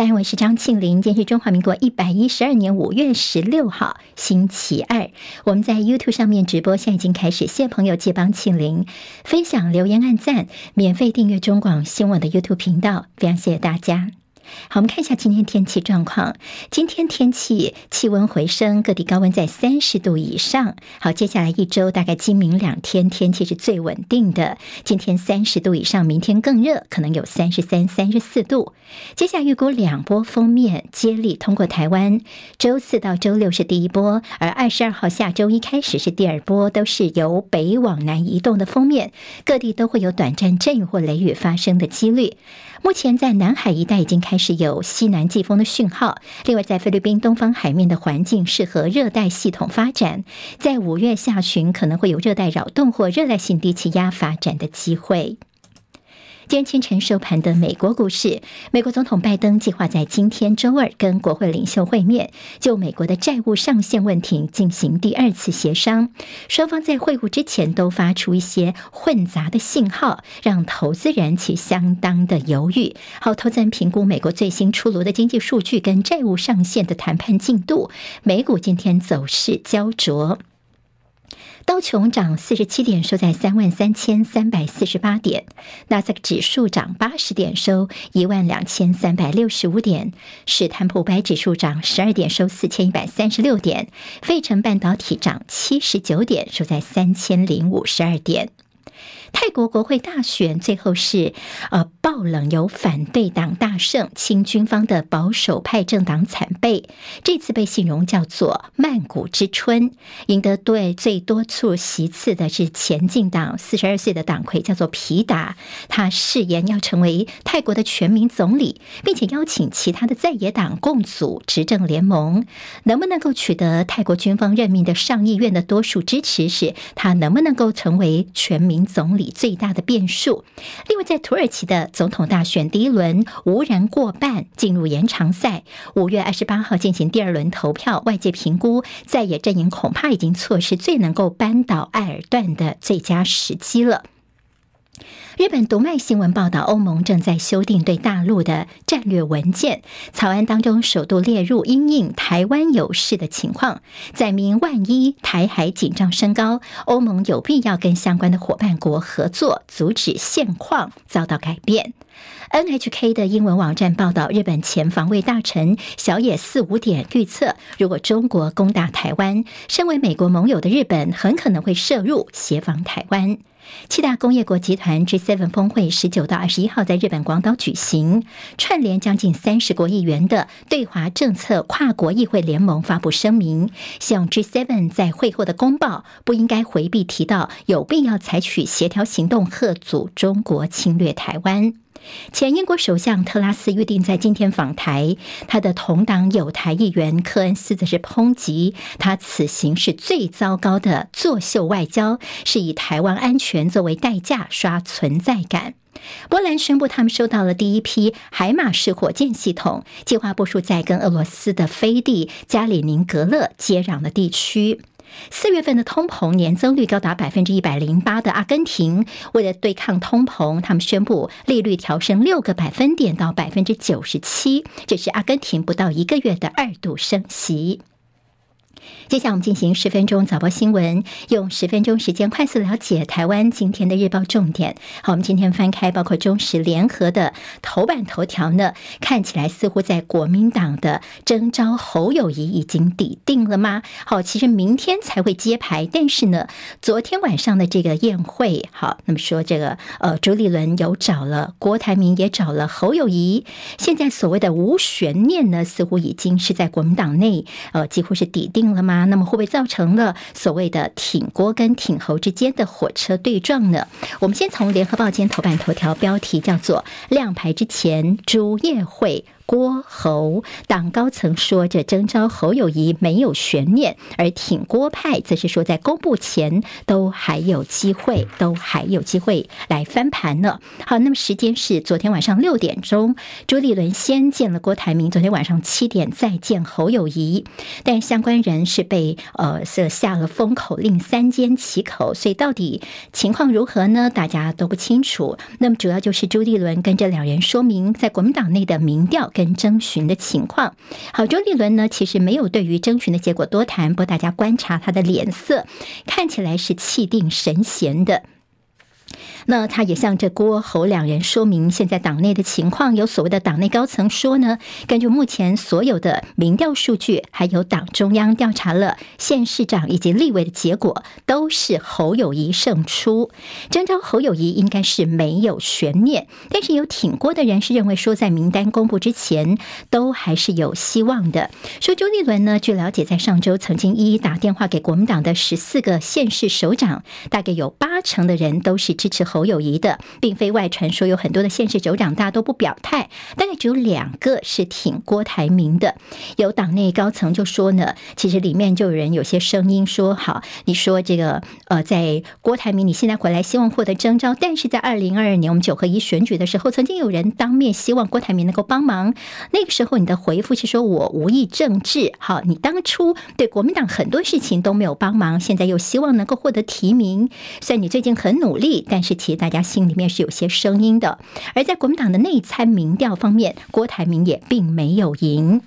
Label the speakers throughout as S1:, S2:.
S1: 大家好，我是张庆玲。今天是中华民国一百一十二年五月十六号，星期二。我们在 YouTube 上面直播，现在已经开始。谢谢朋友借帮庆玲分享、留言、按赞，免费订阅中广新闻的 YouTube 频道，非常谢谢大家。好，我们看一下今天天气状况。今天天气气温回升，各地高温在三十度以上。好，接下来一周大概今明两天天气是最稳定的。今天三十度以上，明天更热，可能有三十三、三十四度。接下来预估两波锋面接力通过台湾，周四到周六是第一波，而二十二号下周一开始是第二波，都是由北往南移动的锋面，各地都会有短暂阵雨或雷雨发生的几率。目前在南海一带已经开是有西南季风的讯号，另外在菲律宾东方海面的环境适合热带系统发展，在五月下旬可能会有热带扰动或热带性低气压发展的机会。今天清晨收盘的美国股市，美国总统拜登计划在今天周二跟国会领袖会面，就美国的债务上限问题进行第二次协商。双方在会晤之前都发出一些混杂的信号，让投资人其相当的犹豫。好，投资人评估美国最新出炉的经济数据跟债务上限的谈判进度，美股今天走势焦灼。道琼涨四十七点，收在三万三千三百四十八点；纳斯达克指数涨八十点，收一万两千三百六十五点；史坦普白指数涨十二点，收四千一百三十六点；费城半导体涨七十九点，收在三千零五十二点。泰国国会大选最后是呃爆冷，由反对党大胜，亲军方的保守派政党惨败。这次被形容叫做“曼谷之春”，赢得对最多数席次的是前进党四十二岁的党魁，叫做皮达。他誓言要成为泰国的全民总理，并且邀请其他的在野党共组执政联盟。能不能够取得泰国军方任命的上议院的多数支持，是他能不能够成为全民总理最大的变数。另外，在土耳其的总统大选第一轮无人过半，进入延长赛。五月二十八号进行第二轮投票，外界评估在野阵营恐怕已经错失最能够扳倒埃尔段的最佳时机了。日本读卖新闻报道，欧盟正在修订对大陆的战略文件草案当中，首度列入因应台湾有事的情况，载明万一台海紧张升高，欧盟有必要跟相关的伙伴国合作，阻止现况遭到改变。NHK 的英文网站报道，日本前防卫大臣小野四五点预测，如果中国攻打台湾，身为美国盟友的日本很可能会涉入协防台湾。七大工业国集团 G7 峰会十九到二十一号在日本广岛举行，串联将近三十国议员的对华政策跨国议会联盟发布声明，向 G7 在会后的公报不应该回避提到有必要采取协调行动，遏阻中国侵略台湾。前英国首相特拉斯预定在今天访台，他的同党友台议员科恩斯则是抨击他此行是最糟糕的作秀外交，是以台湾安全作为代价刷存在感。波兰宣布他们收到了第一批海马式火箭系统，计划部署在跟俄罗斯的飞地加里宁格勒接壤的地区。四月份的通膨年增率高达百分之一百零八的阿根廷，为了对抗通膨，他们宣布利率调升六个百分点到百分之九十七，这是阿根廷不到一个月的二度升息。接下来我们进行十分钟早报新闻，用十分钟时间快速了解台湾今天的日报重点。好，我们今天翻开包括中时联合的头版头条呢，看起来似乎在国民党的征召侯友谊已经底定了吗？好，其实明天才会揭牌，但是呢，昨天晚上的这个宴会，好，那么说这个呃，朱立伦有找了郭台铭，也找了侯友谊，现在所谓的无悬念呢，似乎已经是在国民党内呃，几乎是底定了吗？那么会不会造成了所谓的挺锅跟挺侯之间的火车对撞呢？我们先从联合报今天头版头条标题叫做“亮牌之前朱叶会”。郭侯党高层说，这征召侯友谊没有悬念，而挺郭派则是说，在公布前都还有机会，都还有机会来翻盘呢。好，那么时间是昨天晚上六点钟，朱立伦先见了郭台铭，昨天晚上七点再见侯友谊，但相关人是被呃设下了封口令，三缄其口，所以到底情况如何呢？大家都不清楚。那么主要就是朱立伦跟这两人说明，在国民党内的民调。征询的情况。好，周立伦呢，其实没有对于征询的结果多谈，不过大家观察他的脸色，看起来是气定神闲的。那他也向这郭侯两人说明现在党内的情况，有所谓的党内高层说呢，根据目前所有的民调数据，还有党中央调查了县市长以及立委的结果，都是侯友谊胜出，征召侯友谊应该是没有悬念。但是有挺郭的人是认为说，在名单公布之前，都还是有希望的。说周立伦呢，据了解，在上周曾经一一打电话给国民党的十四个县市首长，大概有八成的人都是支持侯。友谊的，并非外传说有很多的县市首长大都不表态，大概只有两个是挺郭台铭的。有党内高层就说呢，其实里面就有人有些声音说，好，你说这个呃，在郭台铭你现在回来希望获得征召，但是在二零二二年我们九合一选举的时候，曾经有人当面希望郭台铭能够帮忙，那个时候你的回复是说我无意政治，好，你当初对国民党很多事情都没有帮忙，现在又希望能够获得提名，虽然你最近很努力，但是其实大家心里面是有些声音的，而在国民党的内参民调方面，郭台铭也并没有赢。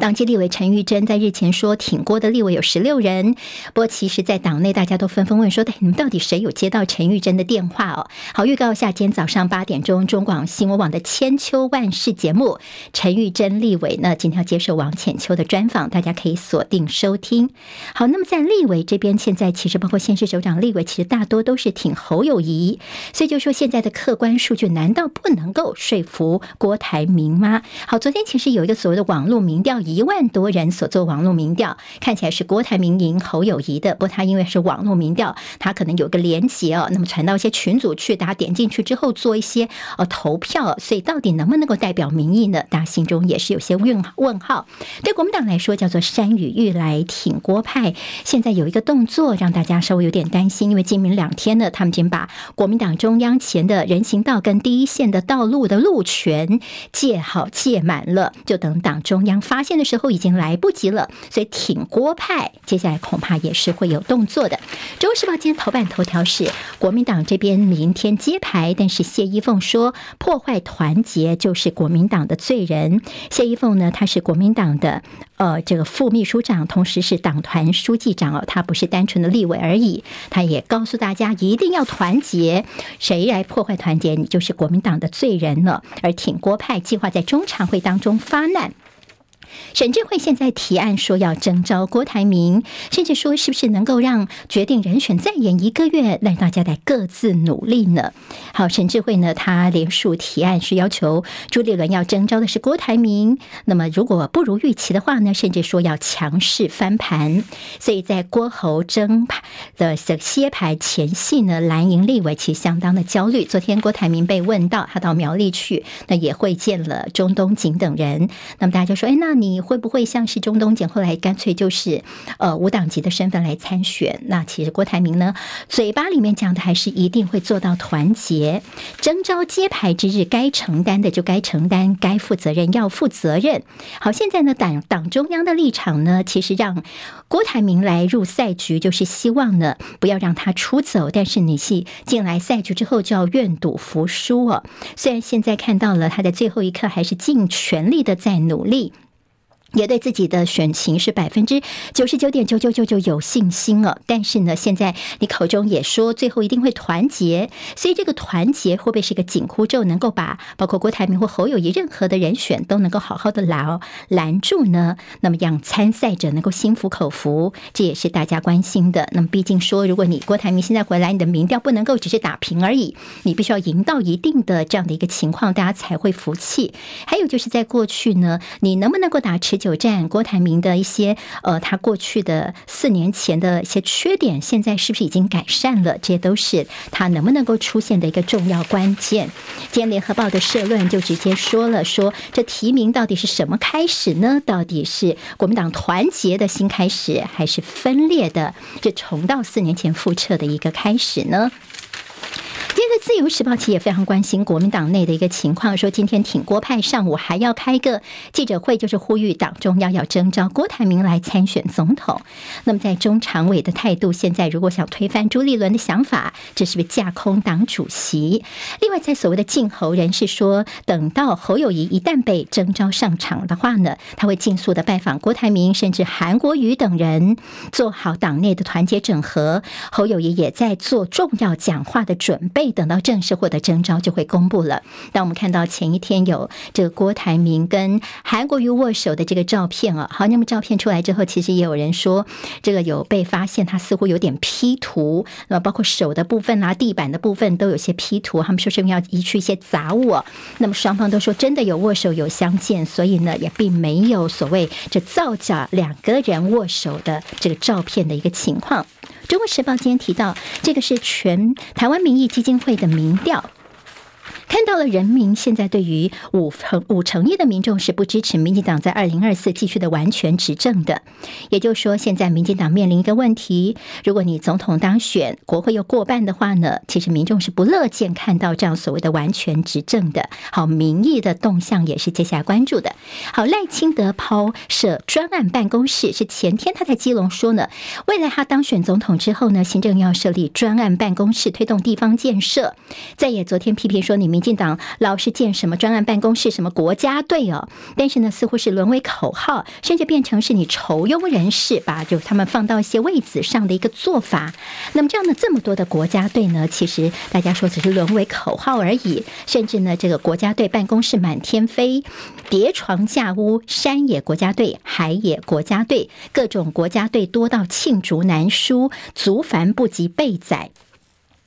S1: 党籍立委陈玉珍在日前说，挺郭的立委有十六人。不过，其实，在党内大家都纷纷问说：“你们到底谁有接到陈玉珍的电话？”哦，好，预告一下，今天早上八点钟，中广新闻网的千秋万世节目，陈玉珍立委呢，今天要接受王浅秋的专访，大家可以锁定收听。好，那么在立委这边，现在其实包括现市首长、立委，其实大多都是挺侯友谊，所以就说现在的客观数据，难道不能够说服郭台铭吗？好，昨天其实有一个所谓的网络民调。一万多人所做网络民调，看起来是郭台铭赢侯友谊的。不过他因为是网络民调，他可能有个连结哦，那么传到一些群组去，大家点进去之后做一些呃投票，所以到底能不能够代表民意呢？大家心中也是有些问问号。对国民党来说，叫做山雨欲来挺郭派，现在有一个动作让大家稍微有点担心，因为今明两天呢，他们已经把国民党中央前的人行道跟第一线的道路的路权借好借满了，就等党中央发现的时候已经来不及了，所以挺郭派接下来恐怕也是会有动作的。《中时报》今天头版头条是国民党这边明天揭牌，但是谢依凤说破坏团结就是国民党的罪人。谢依凤呢，他是国民党的呃这个副秘书长，同时是党团书记长哦，他不是单纯的立委而已。他也告诉大家一定要团结，谁来破坏团结，你就是国民党的罪人了。而挺郭派计划在中常会当中发难。沈智慧现在提案说要征召郭台铭，甚至说是不是能够让决定人选再延一个月，让大家来各自努力呢？好，沈智慧呢，他连署提案是要求朱立伦要征召的是郭台铭，那么如果不如预期的话呢，甚至说要强势翻盘。所以在郭侯争牌的歇牌前夕呢，蓝营立委其实相当的焦虑。昨天郭台铭被问到他到苗栗去，那也会见了钟东锦等人，那么大家就说，哎，那。你会不会像是中东锦后来干脆就是呃无党籍的身份来参选？那其实郭台铭呢，嘴巴里面讲的还是一定会做到团结。征召揭牌之日，该承担的就该承担，该负责任要负责任。好，现在呢党党中央的立场呢，其实让郭台铭来入赛局，就是希望呢不要让他出走。但是你是进来赛局之后就要愿赌服输哦。虽然现在看到了他在最后一刻还是尽全力的在努力。也对自己的选情是百分之九十九点九九九九有信心了，但是呢，现在你口中也说最后一定会团结，所以这个团结会不会是一个紧箍咒，能够把包括郭台铭或侯友谊任何的人选都能够好好的拦拦住呢？那么让参赛者能够心服口服，这也是大家关心的。那么毕竟说，如果你郭台铭现在回来，你的民调不能够只是打平而已，你必须要赢到一定的这样的一个情况，大家才会服气。还有就是在过去呢，你能不能够打持久战郭台铭的一些呃，他过去的四年前的一些缺点，现在是不是已经改善了？这些都是他能不能够出现的一个重要关键。今天联合报的社论就直接说了，说这提名到底是什么开始呢？到底是国民党团结的新开始，还是分裂的这重到四年前复测的一个开始呢？自由时报其实也非常关心国民党内的一个情况，说今天挺郭派上午还要开个记者会，就是呼吁党中央要征召郭台铭来参选总统。那么在中常委的态度，现在如果想推翻朱立伦的想法，这是不是架空党主席？另外，在所谓的静侯人士说，等到侯友宜一旦被征召上场的话呢，他会尽速的拜访郭台铭，甚至韩国瑜等人，做好党内的团结整合。侯友宜也在做重要讲话的准备，等到正式获得征召就会公布了。当我们看到前一天有这个郭台铭跟韩国瑜握手的这个照片啊，好，那么照片出来之后，其实也有人说这个有被发现他似乎有点 P 图，那么包括手的部分啊、地板的部分都有些 P 图，他们说是要移去一些杂物。那么双方都说真的有握手有相见，所以呢也并没有所谓这造假两个人握手的这个照片的一个情况。中国时报今天提到，这个是全台湾民意基金会的民调。看到了人民现在对于五成五成一的民众是不支持民进党在二零二四继续的完全执政的，也就是说，现在民进党面临一个问题：如果你总统当选，国会又过半的话呢，其实民众是不乐见看到这样所谓的完全执政的。好，民意的动向也是接下来关注的。好，赖清德抛设专案办公室，是前天他在基隆说呢，未来他当选总统之后呢，行政要设立专案办公室，推动地方建设。在也昨天批评说你民。民进党老是建什么专案办公室，什么国家队哦，但是呢，似乎是沦为口号，甚至变成是你酬庸人士把就他们放到一些位子上的一个做法。那么这样的这么多的国家队呢，其实大家说只是沦为口号而已，甚至呢，这个国家队办公室满天飞，叠床架屋，山野国家队、海野国家队，各种国家队多到罄竹难书，足繁不及备载。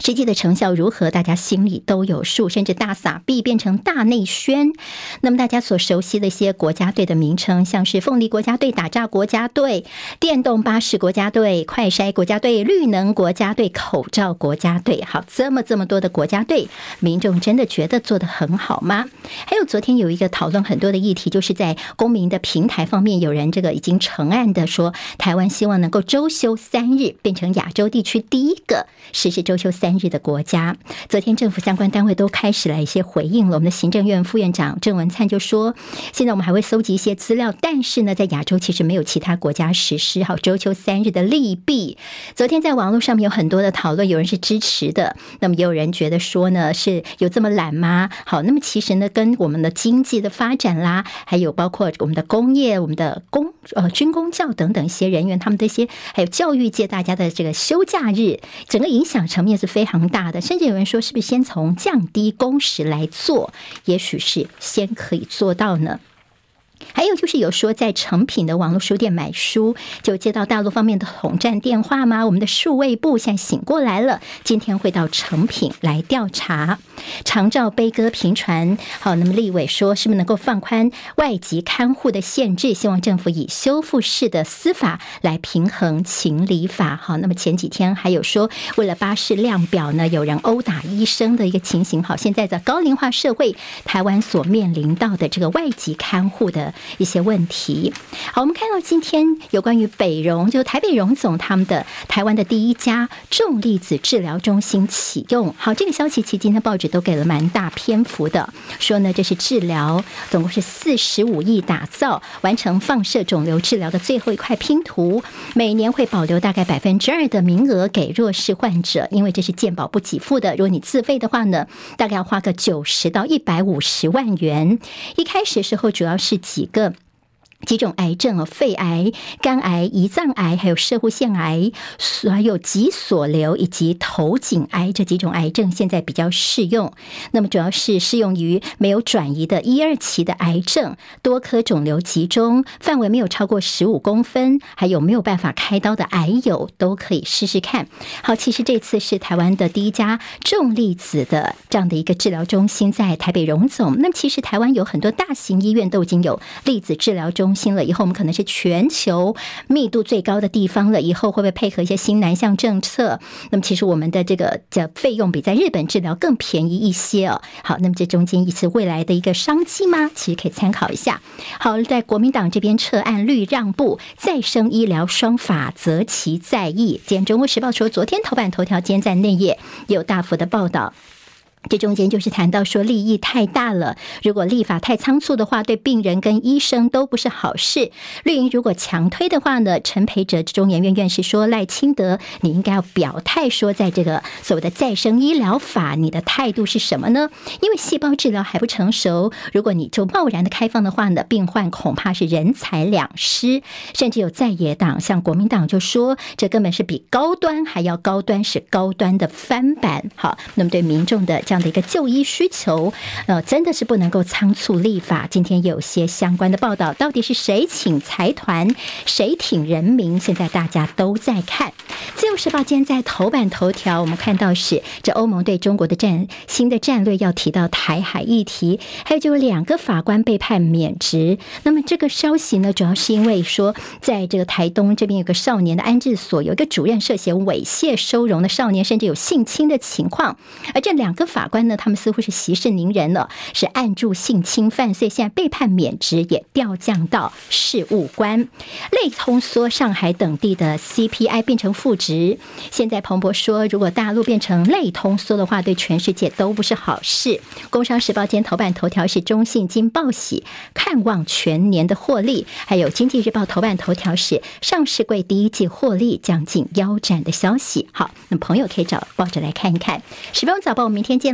S1: 实际的成效如何，大家心里都有数，甚至大撒币变成大内宣。那么大家所熟悉的一些国家队的名称，像是凤梨国家队、打炸国家队、电动巴士国家队、快筛国家队、绿能国家队、口罩国家队，好，这么这么多的国家队，民众真的觉得做得很好吗？还有昨天有一个讨论很多的议题，就是在公民的平台方面，有人这个已经成案的说，台湾希望能够周休三日，变成亚洲地区第一个实施周休三。三日的国家，昨天政府相关单位都开始了一些回应了。我们的行政院副院长郑文灿就说：“现在我们还会搜集一些资料，但是呢，在亚洲其实没有其他国家实施好周休三日的利弊。”昨天在网络上面有很多的讨论，有人是支持的，那么也有人觉得说呢，是有这么懒吗？好，那么其实呢，跟我们的经济的发展啦，还有包括我们的工业、我们的工呃军工教等等一些人员，他们这些还有教育界大家的这个休假日，整个影响层面是。非常大的，甚至有人说，是不是先从降低工时来做，也许是先可以做到呢？还有就是有说在成品的网络书店买书，就接到大陆方面的统战电话吗？我们的数位部现在醒过来了，今天会到成品来调查。长照悲歌频传，好，那么立委说是不是能够放宽外籍看护的限制？希望政府以修复式的司法来平衡情理法。好，那么前几天还有说，为了巴士量表呢，有人殴打医生的一个情形。好，现在在高龄化社会，台湾所面临到的这个外籍看护的。一些问题。好，我们看到今天有关于北荣，就台北荣总他们的台湾的第一家重粒子治疗中心启用。好，这个消息其实今天报纸都给了蛮大篇幅的，说呢，这是治疗总共是四十五亿打造完成放射肿瘤治疗的最后一块拼图，每年会保留大概百分之二的名额给弱势患者，因为这是健保不给付的。如果你自费的话呢，大概要花个九十到一百五十万元。一开始的时候主要是几个。几种癌症哦，肺癌、肝癌、胰脏癌，还有摄护腺癌，还有脊索瘤以及头颈癌这几种癌症，现在比较适用。那么主要是适用于没有转移的一二期的癌症，多颗肿瘤集中，范围没有超过十五公分，还有没有办法开刀的癌友都可以试试看。好，其实这次是台湾的第一家重粒子的这样的一个治疗中心，在台北荣总。那么其实台湾有很多大型医院都已经有粒子治疗中心了，以后我们可能是全球密度最高的地方了。以后会不会配合一些新南向政策？那么其实我们的这个的费用比在日本治疗更便宜一些哦。好，那么这中间一次未来的一个商机吗？其实可以参考一下。好，在国民党这边撤案率让步，再生医疗双法择期再议。今天《中国时报》说，昨天头版头条，今天在内页有大幅的报道。这中间就是谈到说利益太大了，如果立法太仓促的话，对病人跟医生都不是好事。绿营如果强推的话呢，陈培哲中研院院士说，赖清德你应该要表态说，在这个所谓的再生医疗法，你的态度是什么呢？因为细胞治疗还不成熟，如果你就贸然的开放的话呢，病患恐怕是人财两失。甚至有在野党像国民党就说，这根本是比高端还要高端，是高端的翻版。好，那么对民众的这样的一个就医需求，呃，真的是不能够仓促立法。今天有些相关的报道，到底是谁请财团，谁挺人民？现在大家都在看。自由时报今天在头版头条，我们看到是这欧盟对中国的战新的战略要提到台海议题，还有就有两个法官被判免职。那么这个消息呢，主要是因为说，在这个台东这边有个少年的安置所，有一个主任涉嫌猥亵收容的少年，甚至有性侵的情况，而这两个法法官呢，他们似乎是息事宁人了，是按住性侵犯，所以现在被判免职，也调降到事务官。类通缩上海等地的 CPI 变成负值，现在彭博说，如果大陆变成类通缩的话，对全世界都不是好事。工商时报今天头版头条是中信金报喜，看望全年的获利，还有经济日报头版头条是上市柜第一季获利将近腰斩的消息。好，那朋友可以找报纸来看一看。十分钟早报，我们明天见